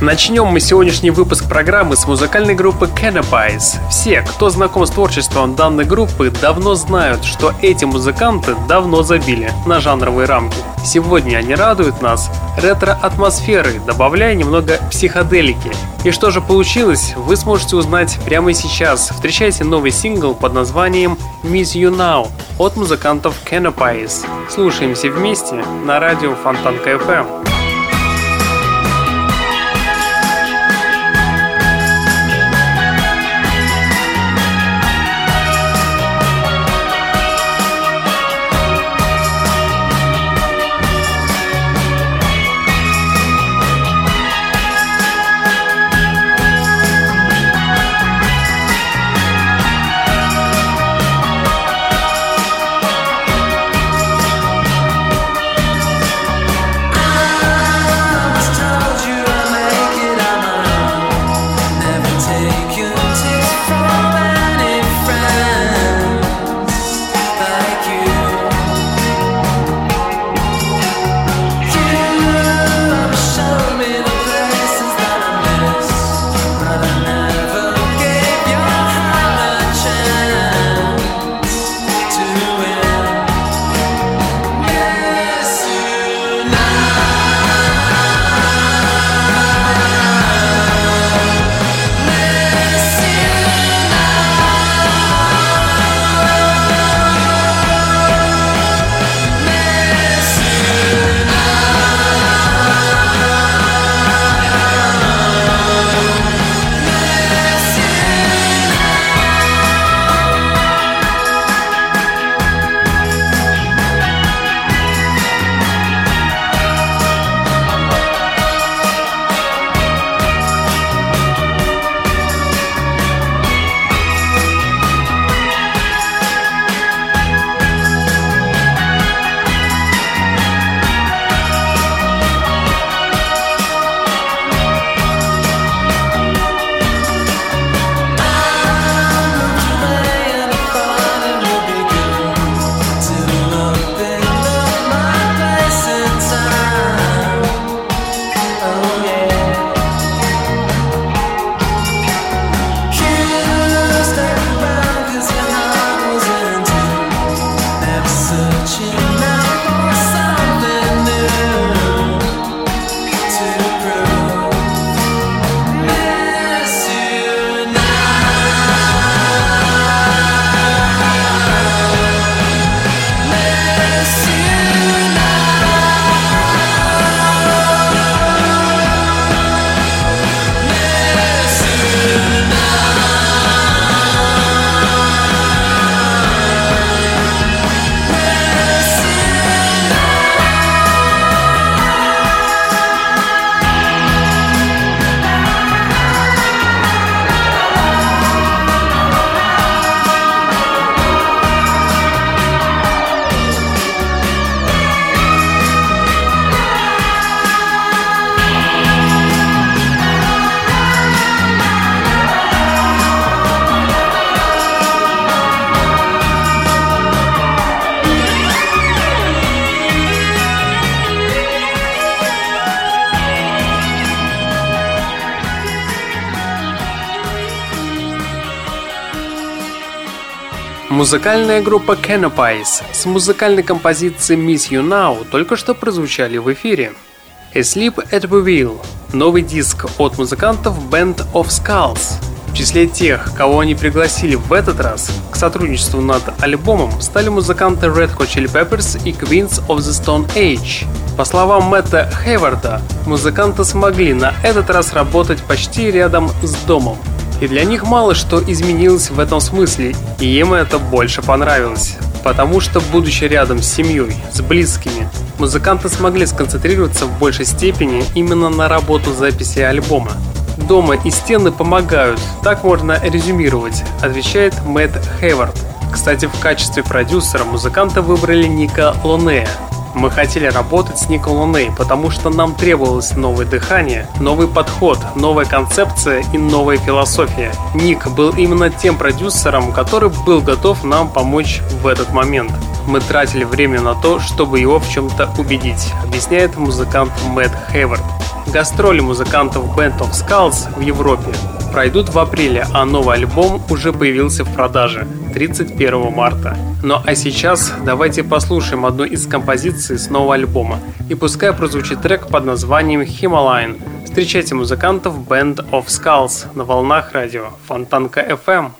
Начнем мы сегодняшний выпуск программы с музыкальной группы Cannabis. Все, кто знаком с творчеством данной группы, давно знают, что эти музыканты давно забили на жанровые рамки. Сегодня они радуют нас ретро-атмосферой, добавляя немного психоделики. И что же получилось, вы сможете узнать прямо сейчас. Встречайте новый сингл под названием Miss You Now от музыкантов Cannabis. Слушаемся вместе на радио Фонтанка FM. Музыкальная группа Canopies с музыкальной композицией Miss You Now только что прозвучали в эфире. Asleep at the Wheel – новый диск от музыкантов Band of Skulls. В числе тех, кого они пригласили в этот раз к сотрудничеству над альбомом, стали музыканты Red Hot Chili Peppers и Queens of the Stone Age. По словам Мэтта Хейварда, музыканты смогли на этот раз работать почти рядом с домом – и для них мало что изменилось в этом смысле, и им это больше понравилось. Потому что, будучи рядом с семьей, с близкими, музыканты смогли сконцентрироваться в большей степени именно на работу записи альбома. Дома и стены помогают, так можно резюмировать, отвечает Мэтт Хейвард. Кстати, в качестве продюсера музыканты выбрали Ника Лонея, мы хотели работать с Николом Ней, потому что нам требовалось новое дыхание, новый подход, новая концепция и новая философия. Ник был именно тем продюсером, который был готов нам помочь в этот момент. Мы тратили время на то, чтобы его в чем-то убедить, объясняет музыкант Мэтт Хейвард. Гастроли музыкантов Band of Skulls в Европе пройдут в апреле, а новый альбом уже появился в продаже 31 марта. Ну а сейчас давайте послушаем одну из композиций с нового альбома. И пускай прозвучит трек под названием Himalayan. Встречайте музыкантов Band of Skulls на волнах радио Фонтанка FM.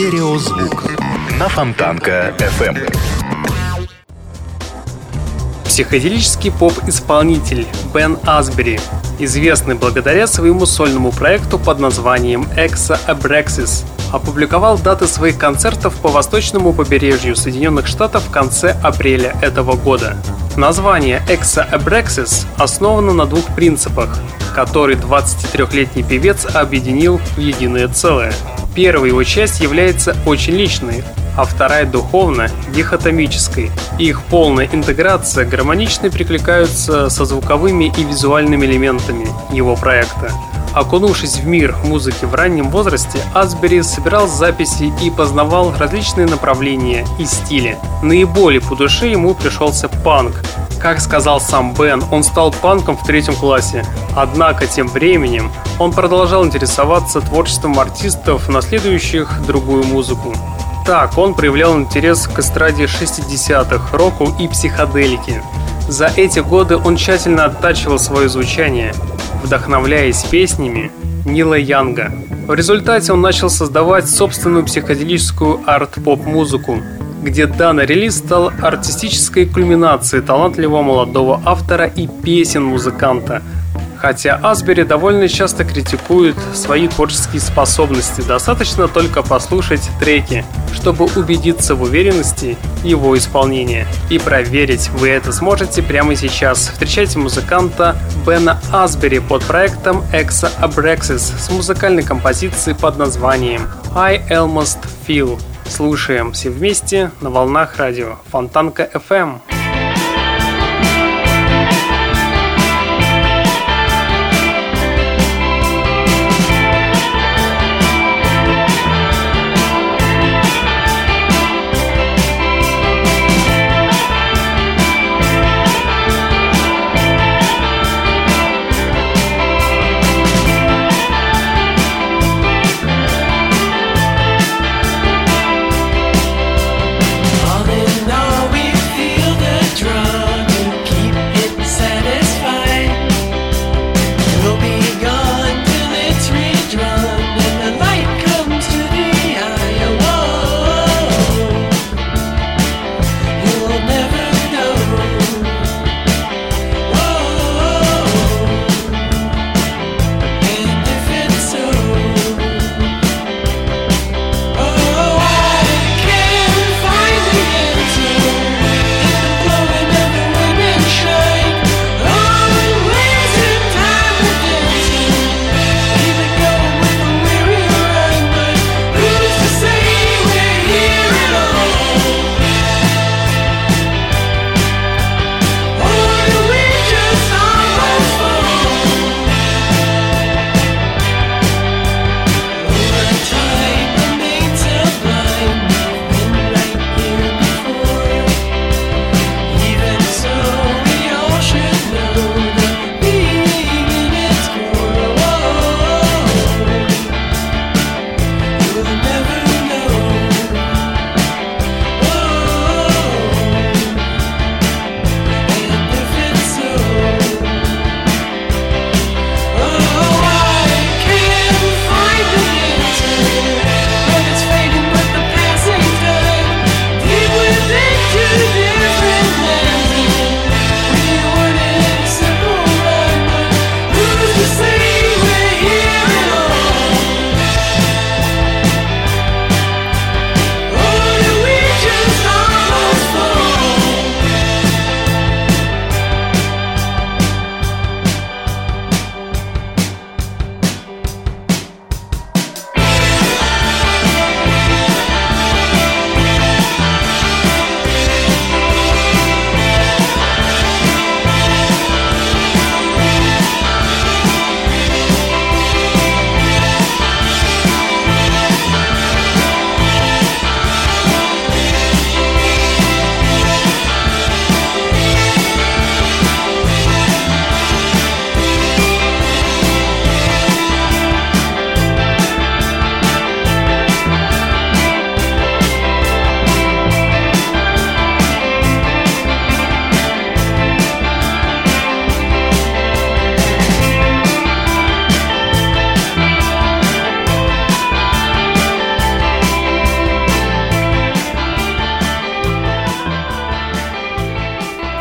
Стереозвук на Фонтанка FM. Психоделический поп-исполнитель Бен Асбери известный благодаря своему сольному проекту под названием Exa Abraxis, опубликовал даты своих концертов по восточному побережью Соединенных Штатов в конце апреля этого года. Название Exa Abraxis основано на двух принципах, которые 23-летний певец объединил в единое целое. Первая его часть является очень личной, а вторая духовно дихотомической. Их полная интеграция гармонично прикликаются со звуковыми и визуальными элементами его проекта. Окунувшись в мир музыки в раннем возрасте, Асбери собирал записи и познавал различные направления и стили. Наиболее по душе ему пришелся панк. Как сказал сам Бен, он стал панком в третьем классе. Однако тем временем он продолжал интересоваться творчеством артистов, наследующих другую музыку. Так, он проявлял интерес к эстраде 60-х, року и психоделике. За эти годы он тщательно оттачивал свое звучание, вдохновляясь песнями Нила Янга. В результате он начал создавать собственную психоделическую арт-поп-музыку, где данный релиз стал артистической кульминацией талантливого молодого автора и песен музыканта – Хотя Асбери довольно часто критикует свои творческие способности, достаточно только послушать треки, чтобы убедиться в уверенности его исполнения. И проверить вы это сможете прямо сейчас. Встречайте музыканта Бена Асбери под проектом Exa Abraxis с музыкальной композицией под названием I Almost Feel. Слушаем все вместе на волнах радио Фонтанка FM.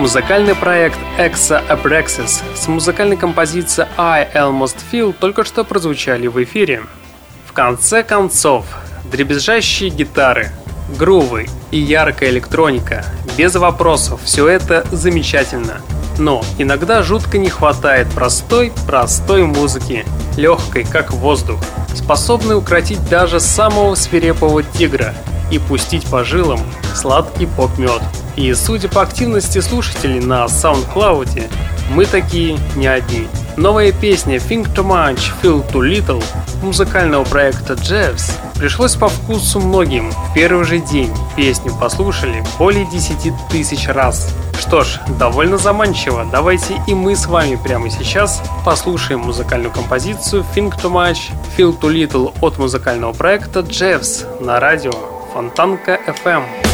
Музыкальный проект Exa Abraxas с музыкальной композицией I Almost Feel только что прозвучали в эфире. В конце концов, дребезжащие гитары, грувы и яркая электроника. Без вопросов, все это замечательно. Но иногда жутко не хватает простой, простой музыки, легкой, как воздух, способной укротить даже самого свирепого тигра и пустить по жилам сладкий поп-мед. И судя по активности слушателей на SoundCloud, мы такие не одни. Новая песня Think Too Much, Feel Too Little музыкального проекта Jeffs пришлось по вкусу многим. В первый же день песню послушали более 10 тысяч раз. Что ж, довольно заманчиво. Давайте и мы с вами прямо сейчас послушаем музыкальную композицию Think Too Much, Feel Too Little от музыкального проекта Jeffs на радио Фонтанка FM.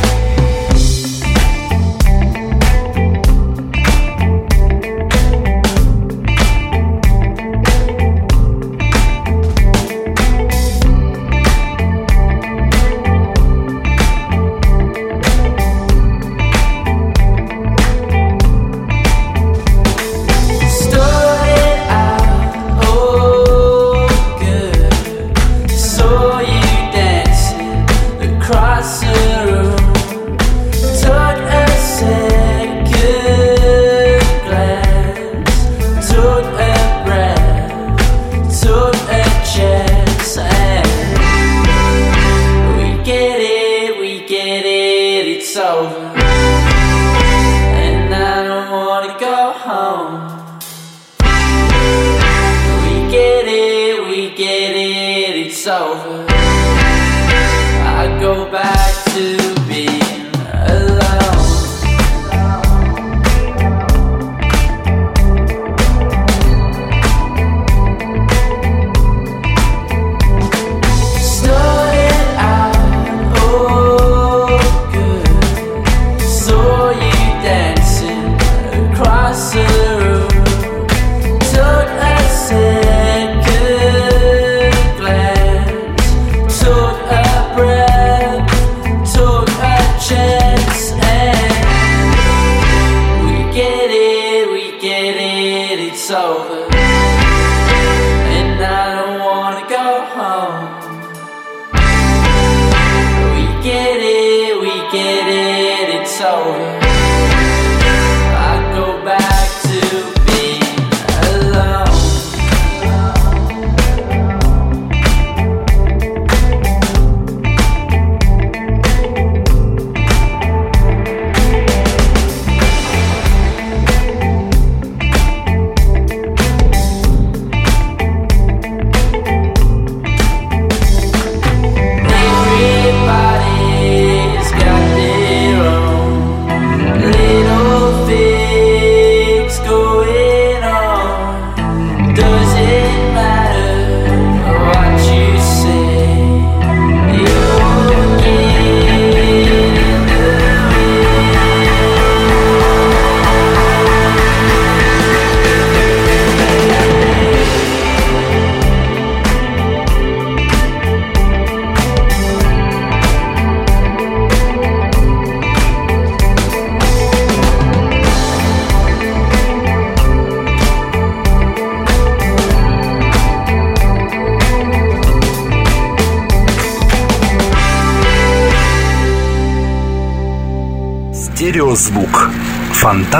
Стереозвук.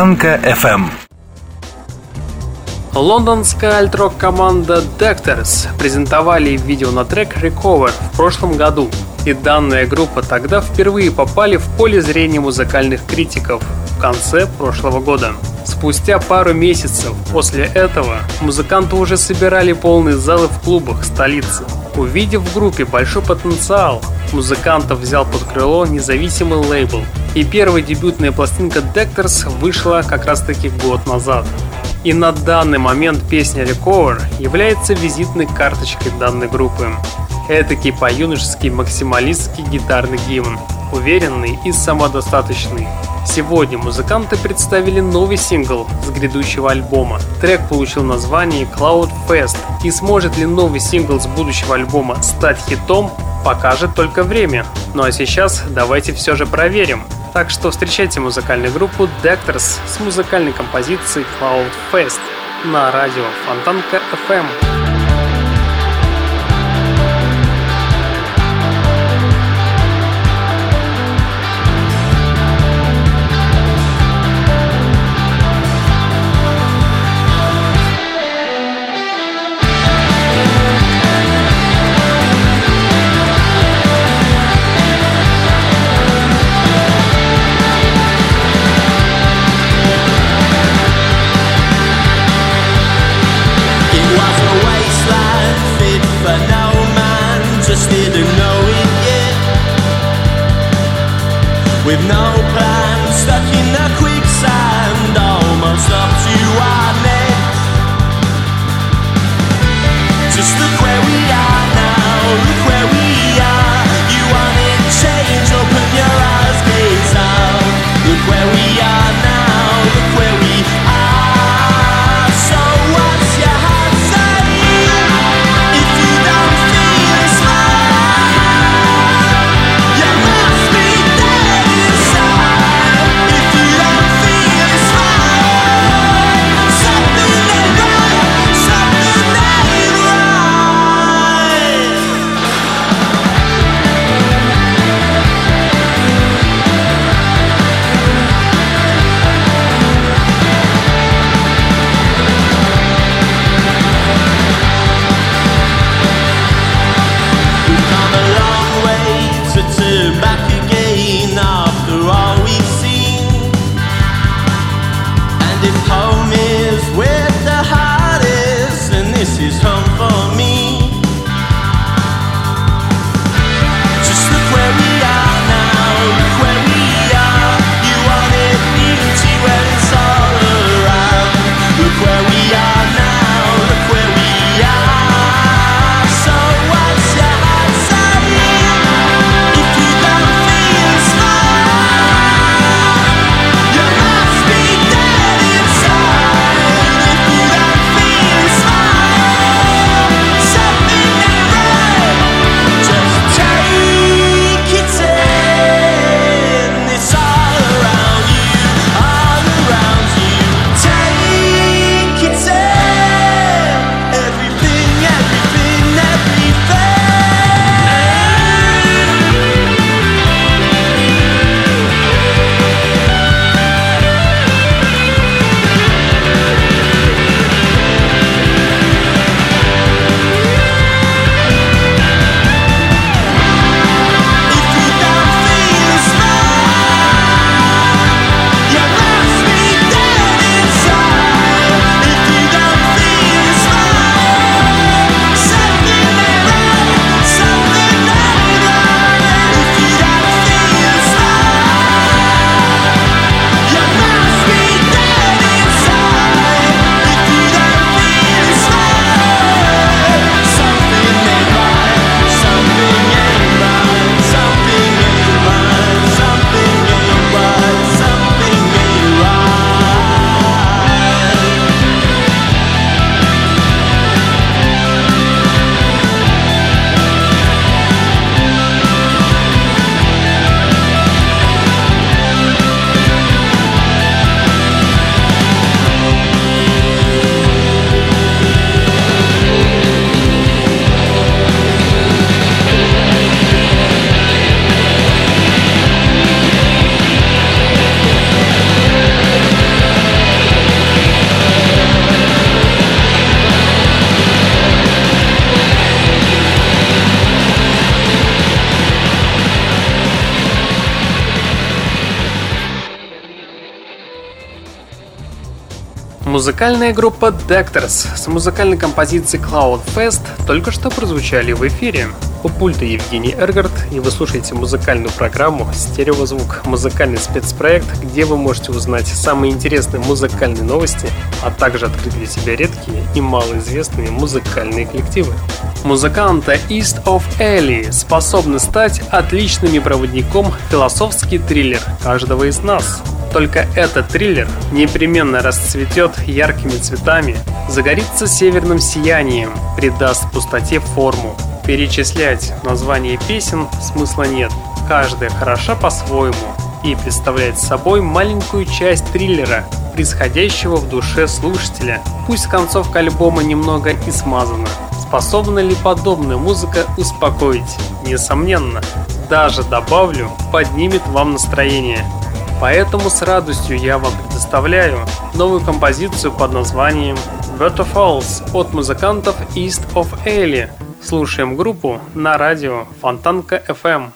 Фонтанка FM. Лондонская альтрок команда Dectors презентовали видео на трек Recover в прошлом году, и данная группа тогда впервые попали в поле зрения музыкальных критиков в конце прошлого года. Спустя пару месяцев после этого музыканты уже собирали полные залы в клубах столицы. Увидев в группе большой потенциал, музыкантов взял под крыло независимый лейбл. И первая дебютная пластинка Dectors вышла как раз таки год назад. И на данный момент песня Recover является визитной карточкой данной группы. Этакий по-юношески максималистский гитарный гимн, уверенный и самодостаточный. Сегодня музыканты представили новый сингл с грядущего альбома. Трек получил название Cloud Fest. И сможет ли новый сингл с будущего альбома стать хитом, покажет только время. Ну а сейчас давайте все же проверим. Так что встречайте музыкальную группу Dectors с музыкальной композицией Cloud Fest на радио Фонтанка FM. Музыкальная группа Dectors с музыкальной композицией Cloud Fest только что прозвучали в эфире. У пульта Евгений Эргард, и вы слушаете музыкальную программу «Стереозвук» — музыкальный спецпроект, где вы можете узнать самые интересные музыкальные новости, а также открыть для себя редкие и малоизвестные музыкальные коллективы. Музыканты East of Ellie способны стать отличным проводником философский триллер каждого из нас — только этот триллер непременно расцветет яркими цветами, загорится северным сиянием, придаст пустоте форму. Перечислять названия песен смысла нет. Каждая хороша по-своему, и представляет собой маленькую часть триллера, происходящего в душе слушателя. Пусть концовка альбома немного и смазана. Способна ли подобная музыка успокоить? Несомненно. Даже добавлю, поднимет вам настроение. Поэтому с радостью я вам предоставляю новую композицию под названием Waterfalls от музыкантов East of Ailey. Слушаем группу на радио Фонтанка FM.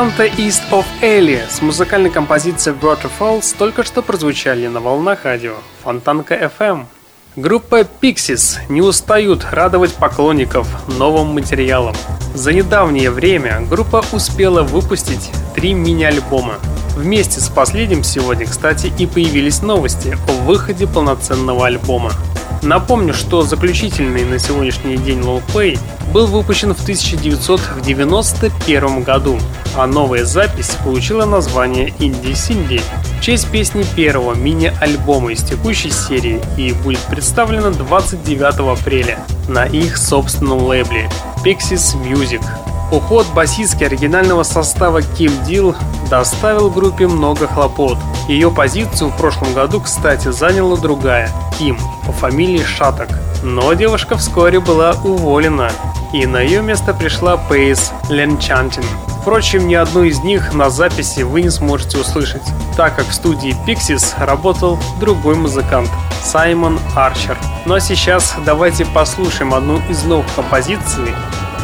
Музыканты East of Eli с музыкальной композицией Waterfalls только что прозвучали на волнах радио Фонтанка FM. Группа Pixies не устают радовать поклонников новым материалом. За недавнее время группа успела выпустить три мини-альбома. Вместе с последним сегодня, кстати, и появились новости о выходе полноценного альбома. Напомню, что заключительный на сегодняшний день лонгплей был выпущен в 1991 году, а новая запись получила название «Инди Синди» в честь песни первого мини-альбома из текущей серии и будет представлена 29 апреля на их собственном лейбле Pixies Music. Уход басистки оригинального состава Ким Дил доставил группе много хлопот. Ее позицию в прошлом году, кстати, заняла другая – Ким, по фамилии Шаток. Но девушка вскоре была уволена, и на ее место пришла Пейс Ленчантин. Впрочем, ни одну из них на записи вы не сможете услышать, так как в студии Pixies работал другой музыкант – Саймон Арчер. Ну а сейчас давайте послушаем одну из новых композиций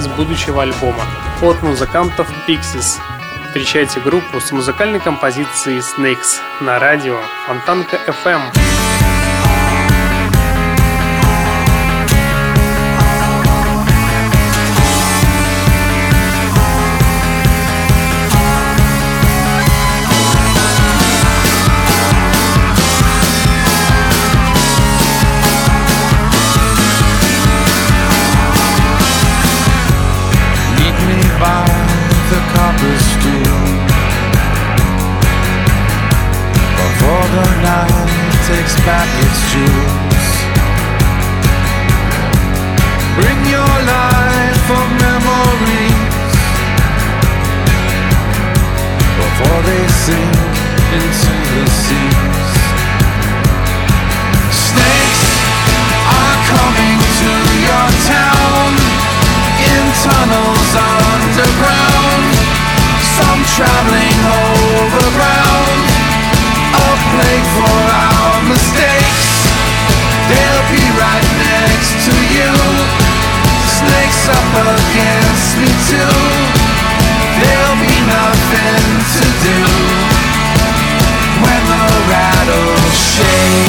с будущего альбома от музыкантов Pixies. Встречайте группу с музыкальной композицией Snakes на радио Фонтанка FM. Back its jewels. Bring your life of memories before they sink into the seas. Snakes are coming to your town in tunnels underground. Some traveling up against me too. There'll be nothing to do when the rattle shakes.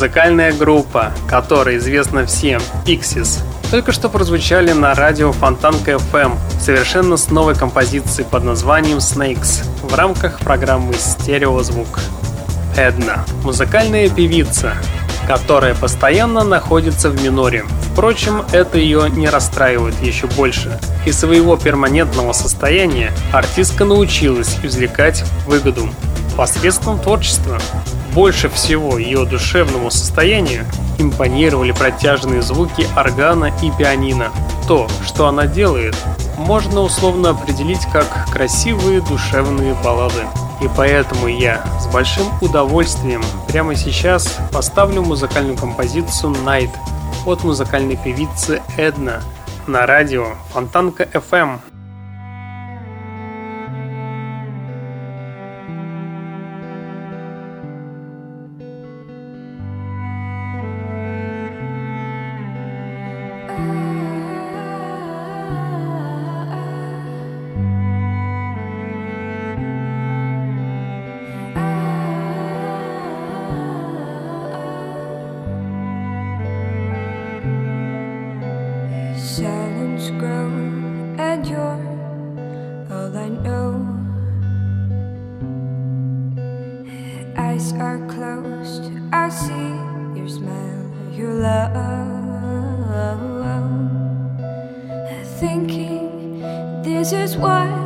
Музыкальная группа, которая известна всем, Pixies, только что прозвучали на радио Фонтанка FM совершенно с новой композицией под названием Snakes в рамках программы «Стереозвук». Эдна – музыкальная певица, которая постоянно находится в миноре. Впрочем, это ее не расстраивает еще больше. Из своего перманентного состояния артистка научилась извлекать выгоду посредством творчества. Больше всего ее душевному состоянию импонировали протяжные звуки органа и пианино. То, что она делает, можно условно определить как красивые душевные баллады. И поэтому я с большим удовольствием прямо сейчас поставлю музыкальную композицию Night от музыкальной певицы Эдна на радио Фонтанка FM. Grow, and you're all I know. Eyes are closed, I see your smile, your love. Thinking this is what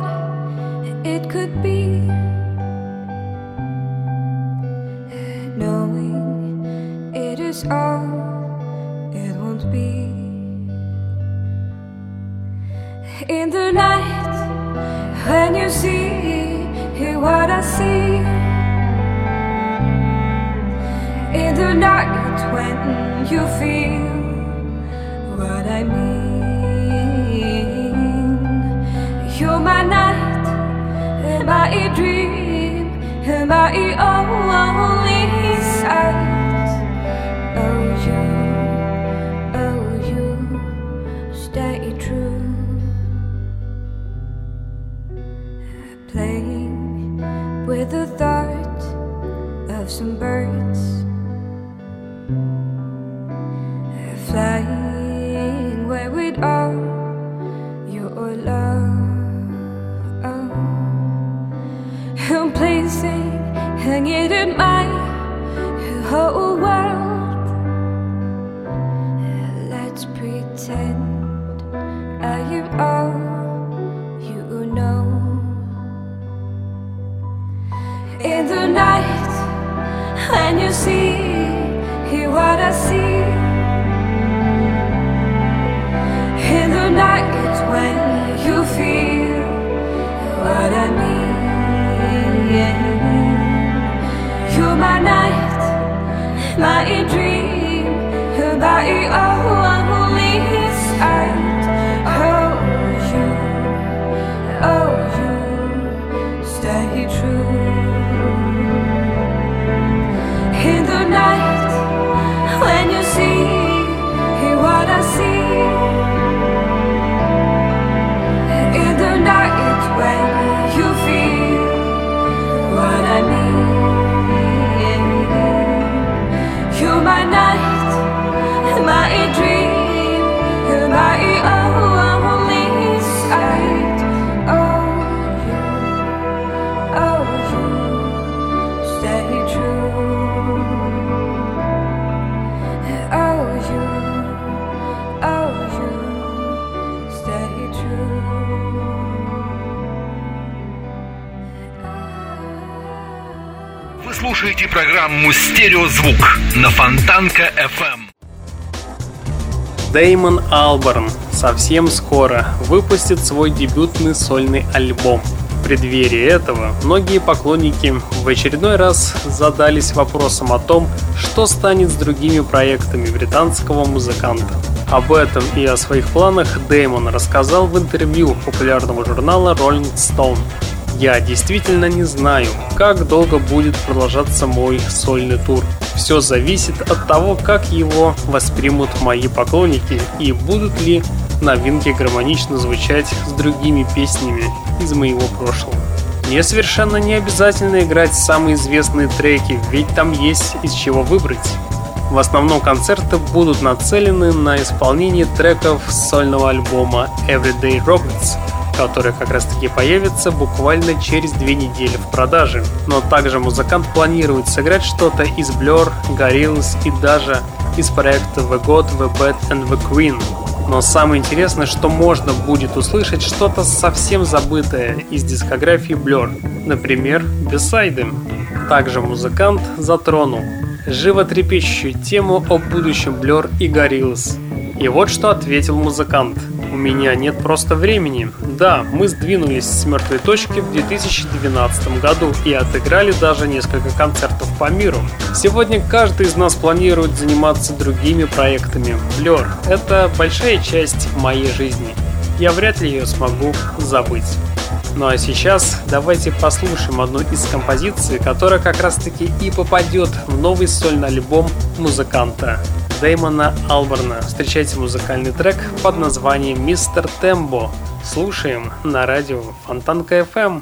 my dream, her oh, I will leave программу «Стереозвук» на Фонтанка FM. Деймон Алборн совсем скоро выпустит свой дебютный сольный альбом. В преддверии этого многие поклонники в очередной раз задались вопросом о том, что станет с другими проектами британского музыканта. Об этом и о своих планах Деймон рассказал в интервью популярного журнала Rolling Stone. Я действительно не знаю, как долго будет продолжаться мой сольный тур. Все зависит от того, как его воспримут мои поклонники и будут ли новинки гармонично звучать с другими песнями из моего прошлого. Мне совершенно не обязательно играть самые известные треки, ведь там есть из чего выбрать. В основном концерты будут нацелены на исполнение треков сольного альбома Everyday Robots, который как раз таки появится буквально через две недели в продаже. Но также музыкант планирует сыграть что-то из Blur, Gorillaz и даже из проекта The God, The Bad and The Queen. Но самое интересное, что можно будет услышать что-то совсем забытое из дискографии Blur, например, Бесайды. Также музыкант затронул животрепещущую тему о будущем Blur и Gorillaz. И вот что ответил музыкант. У меня нет просто времени. Да, мы сдвинулись с мертвой точки в 2012 году и отыграли даже несколько концертов по миру. Сегодня каждый из нас планирует заниматься другими проектами. Blur – это большая часть моей жизни. Я вряд ли ее смогу забыть. Ну а сейчас давайте послушаем одну из композиций, которая как раз таки и попадет в новый сольный альбом музыканта Дэймона Алберна. Встречайте музыкальный трек под названием «Мистер Тембо». Слушаем на радио Фонтанка FM.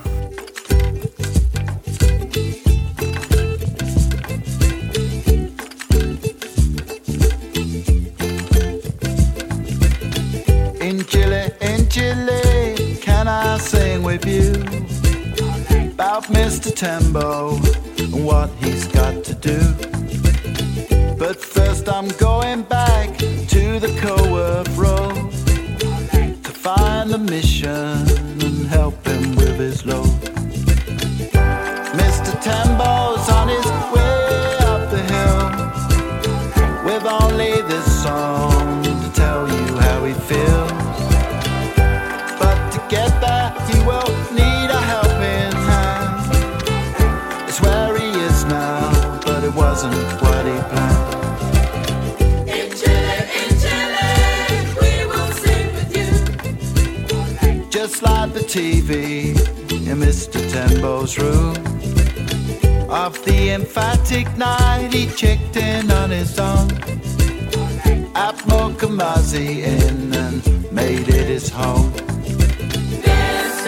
In Chile Chile, can I sing with you about Mr. Tembo and what he's Just like the TV in Mr. Tembo's room. Of the emphatic night, he checked in on his own. At Mokamazi Inn and made it his home.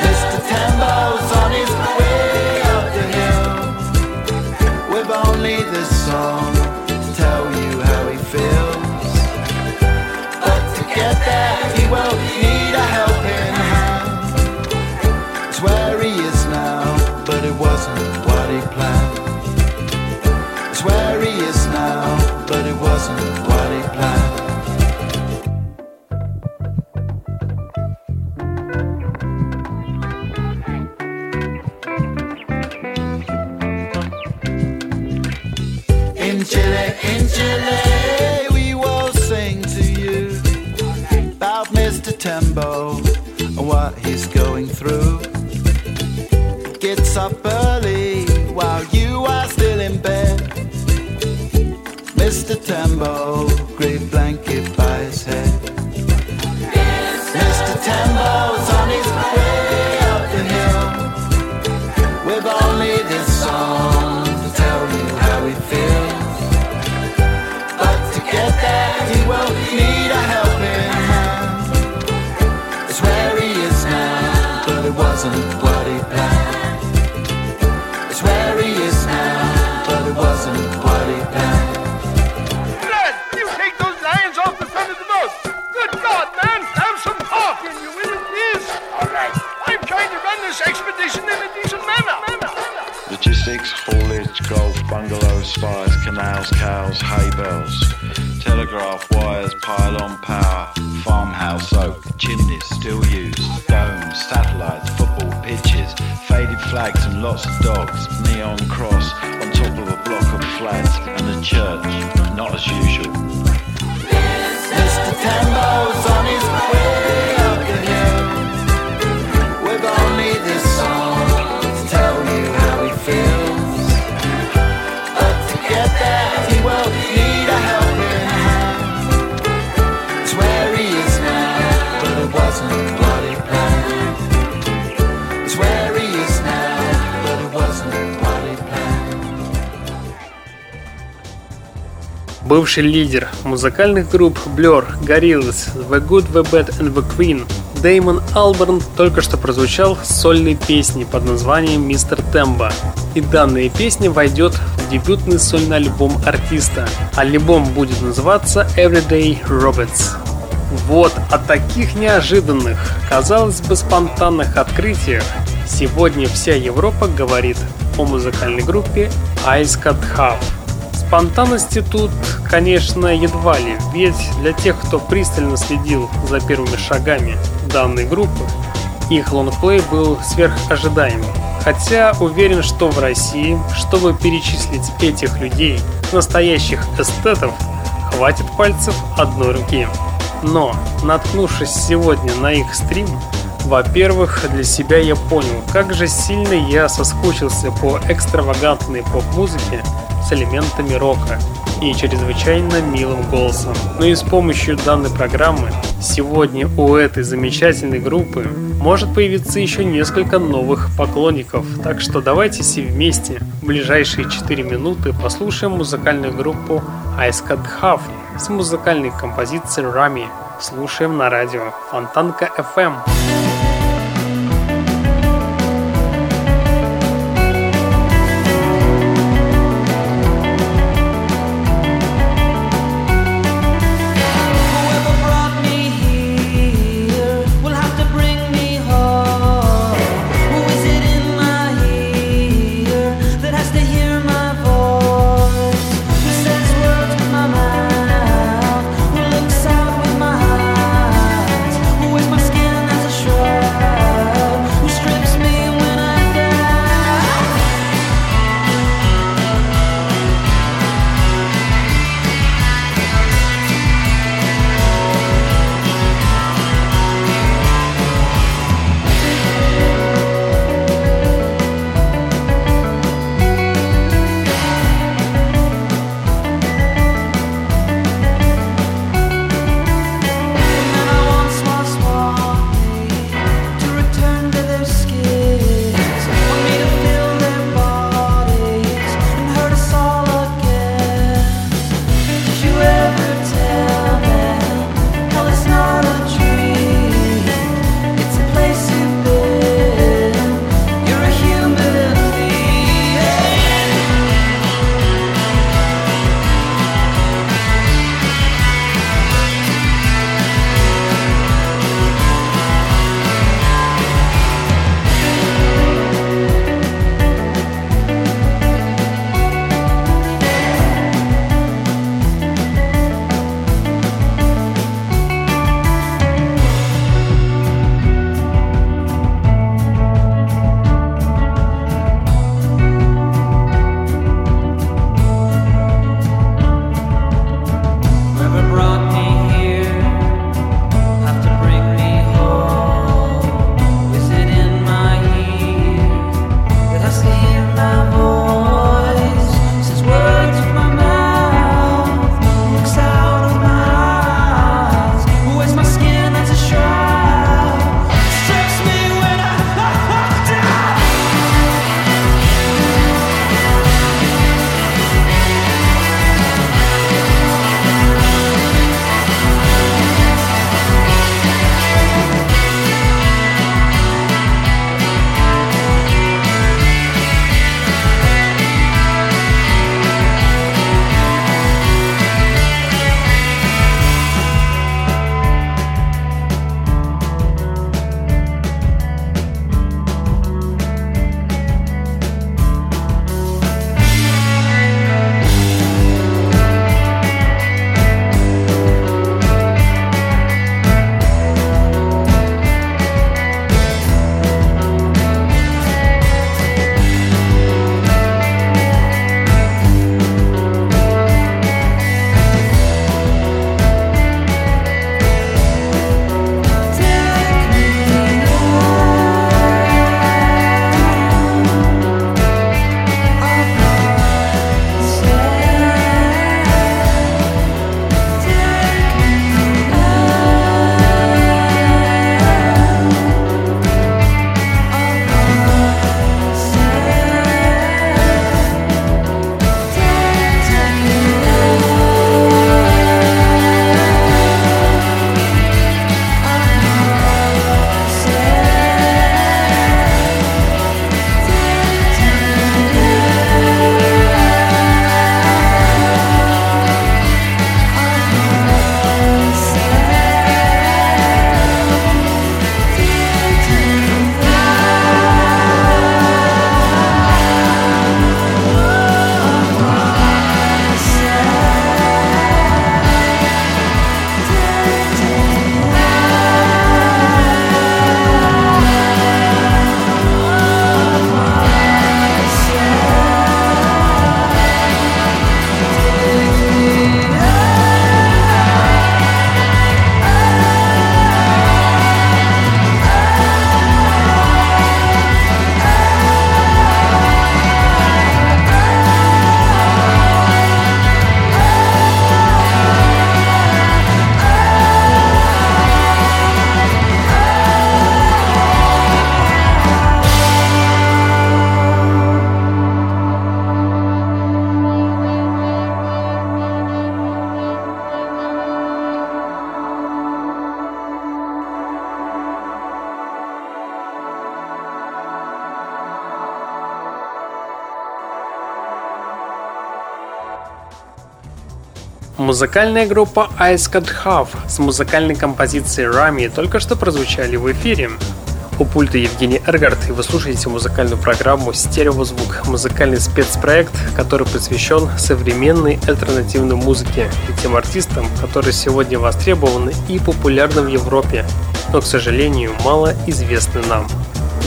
Mr. Tembo's on his way up the hill with only this song to tell you how he feels. But to get there, Chile, spires, cows, hay bales, telegraph wires, pylon power, farmhouse oak, chimneys still used, domes, satellites, football pitches, faded flags and lots of dogs, neon cross on top of a block of flats, and a church, not as usual. Mr. Tembo's on his way Бывший лидер музыкальных групп Blur, Gorillaz, The Good, The Bad and The Queen Дэймон Алберн только что прозвучал с сольной песни под названием «Мистер Тембо». И данная песня войдет в дебютный сольный альбом артиста. Альбом будет называться Everyday Robots. Вот о таких неожиданных, казалось бы, спонтанных открытиях сегодня вся Европа говорит о музыкальной группе Ice Cut Half. Спонтанности тут, конечно, едва ли, ведь для тех, кто пристально следил за первыми шагами данной группы, их лонгплей был сверхожидаемым. Хотя уверен, что в России, чтобы перечислить этих людей, настоящих эстетов, хватит пальцев одной руки. Но, наткнувшись сегодня на их стрим, во-первых, для себя я понял, как же сильно я соскучился по экстравагантной поп-музыке с элементами рока и чрезвычайно милым голосом. Но и с помощью данной программы сегодня у этой замечательной группы может появиться еще несколько новых поклонников. Так что давайте все вместе в ближайшие 4 минуты послушаем музыкальную группу Ice Cut Half с музыкальной композицией Rami. Слушаем на радио Фонтанка FM. Музыкальная группа Ice Cut Half с музыкальной композицией Rami только что прозвучали в эфире. У пульта Евгений Эргард, и вы слушаете музыкальную программу «Стереозвук» – музыкальный спецпроект, который посвящен современной альтернативной музыке и тем артистам, которые сегодня востребованы и популярны в Европе, но, к сожалению, мало известны нам.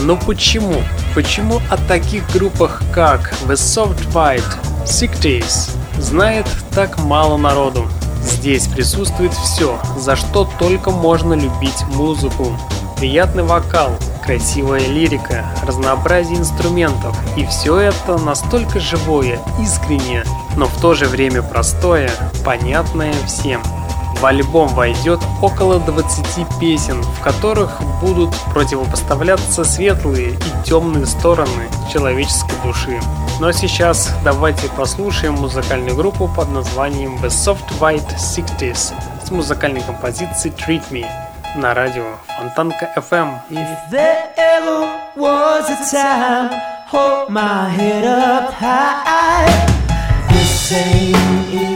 Но почему? Почему о таких группах, как The Soft White, Sick Days, знает так мало народу. Здесь присутствует все, за что только можно любить музыку. Приятный вокал, красивая лирика, разнообразие инструментов. И все это настолько живое, искреннее, но в то же время простое, понятное всем. В альбом войдет около 20 песен, в которых будут противопоставляться светлые и темные стороны человеческой души. Но сейчас давайте послушаем музыкальную группу под названием The Soft White Sixties с музыкальной композицией Treat Me на радио Фонтанка FM. Hold my head up high. This ain't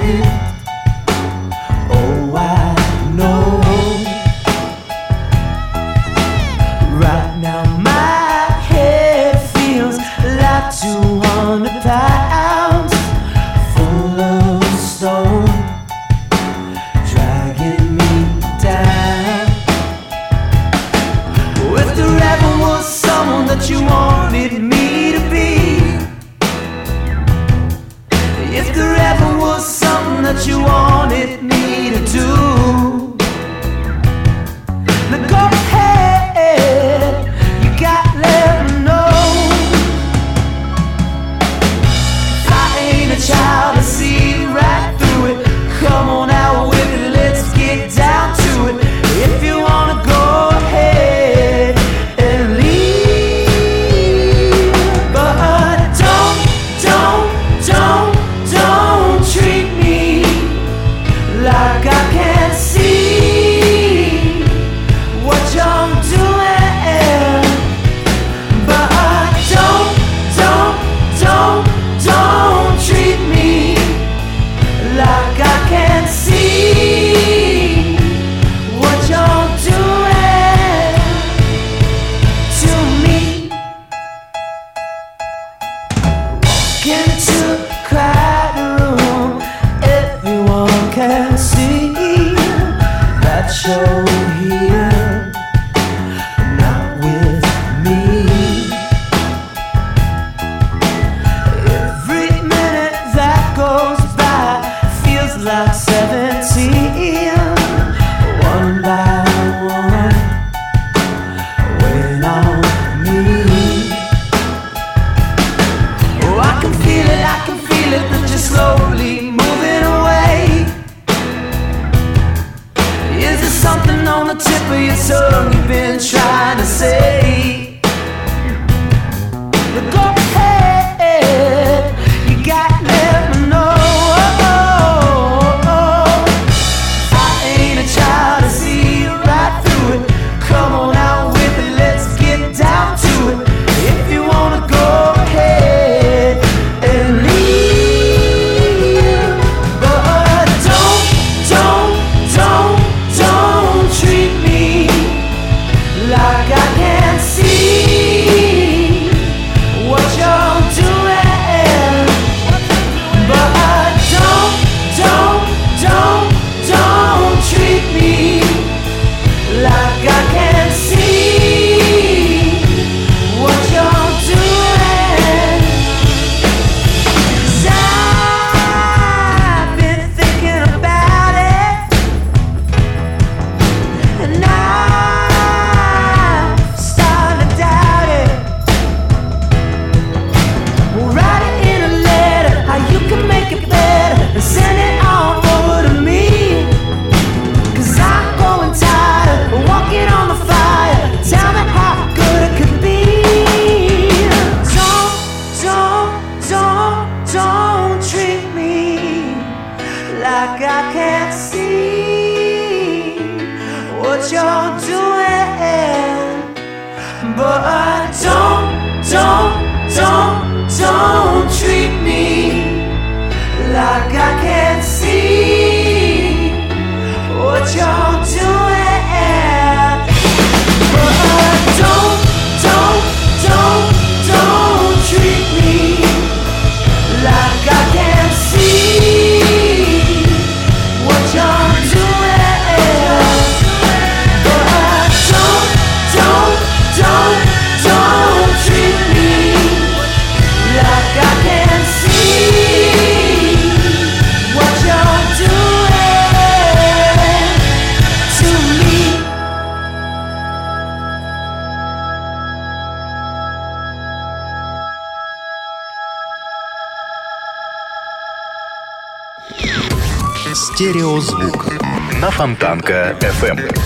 Фонтанка FM.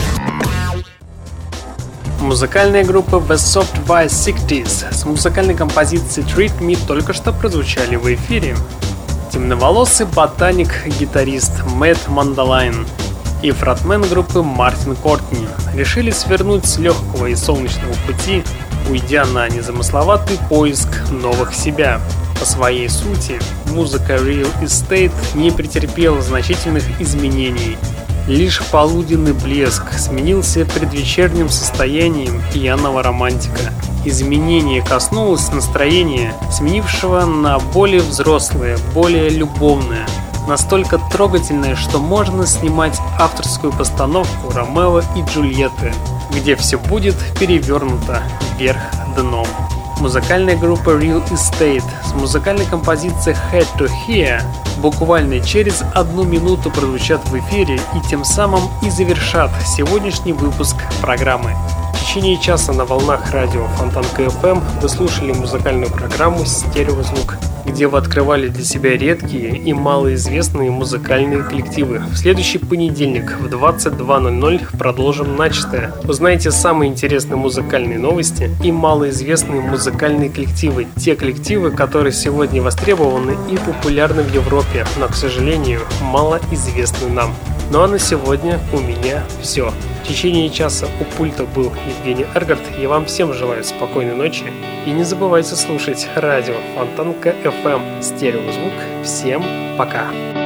Музыкальная группа The Soft Vice 60 с музыкальной композицией Treat Me только что прозвучали в эфире. Темноволосый ботаник-гитарист Мэтт Мандалайн и фронтмен группы Мартин Кортни решили свернуть с легкого и солнечного пути, уйдя на незамысловатый поиск новых себя. По своей сути, музыка Real Estate не претерпела значительных изменений – Лишь полуденный блеск сменился предвечерним состоянием пьяного романтика. Изменение коснулось настроения, сменившего на более взрослое, более любовное, настолько трогательное, что можно снимать авторскую постановку Ромео и Джульетты, где все будет перевернуто вверх дном. Музыкальная группа Real Estate с музыкальной композицией Head to Here буквально через одну минуту прозвучат в эфире и тем самым и завершат сегодняшний выпуск программы. В течение часа на волнах радио Фонтан КФМ вы слушали музыкальную программу «Стереозвук», где вы открывали для себя редкие и малоизвестные музыкальные коллективы. В следующий понедельник в 22.00 продолжим начатое. Узнаете самые интересные музыкальные новости и малоизвестные музыкальные коллективы. Те коллективы, которые сегодня востребованы и популярны в Европе, но, к сожалению, малоизвестны нам. Ну а на сегодня у меня все. В течение часа у пульта был Евгений Эргард. Я вам всем желаю спокойной ночи. И не забывайте слушать радио Фонтанка FM Стереозвук. Всем пока! FM.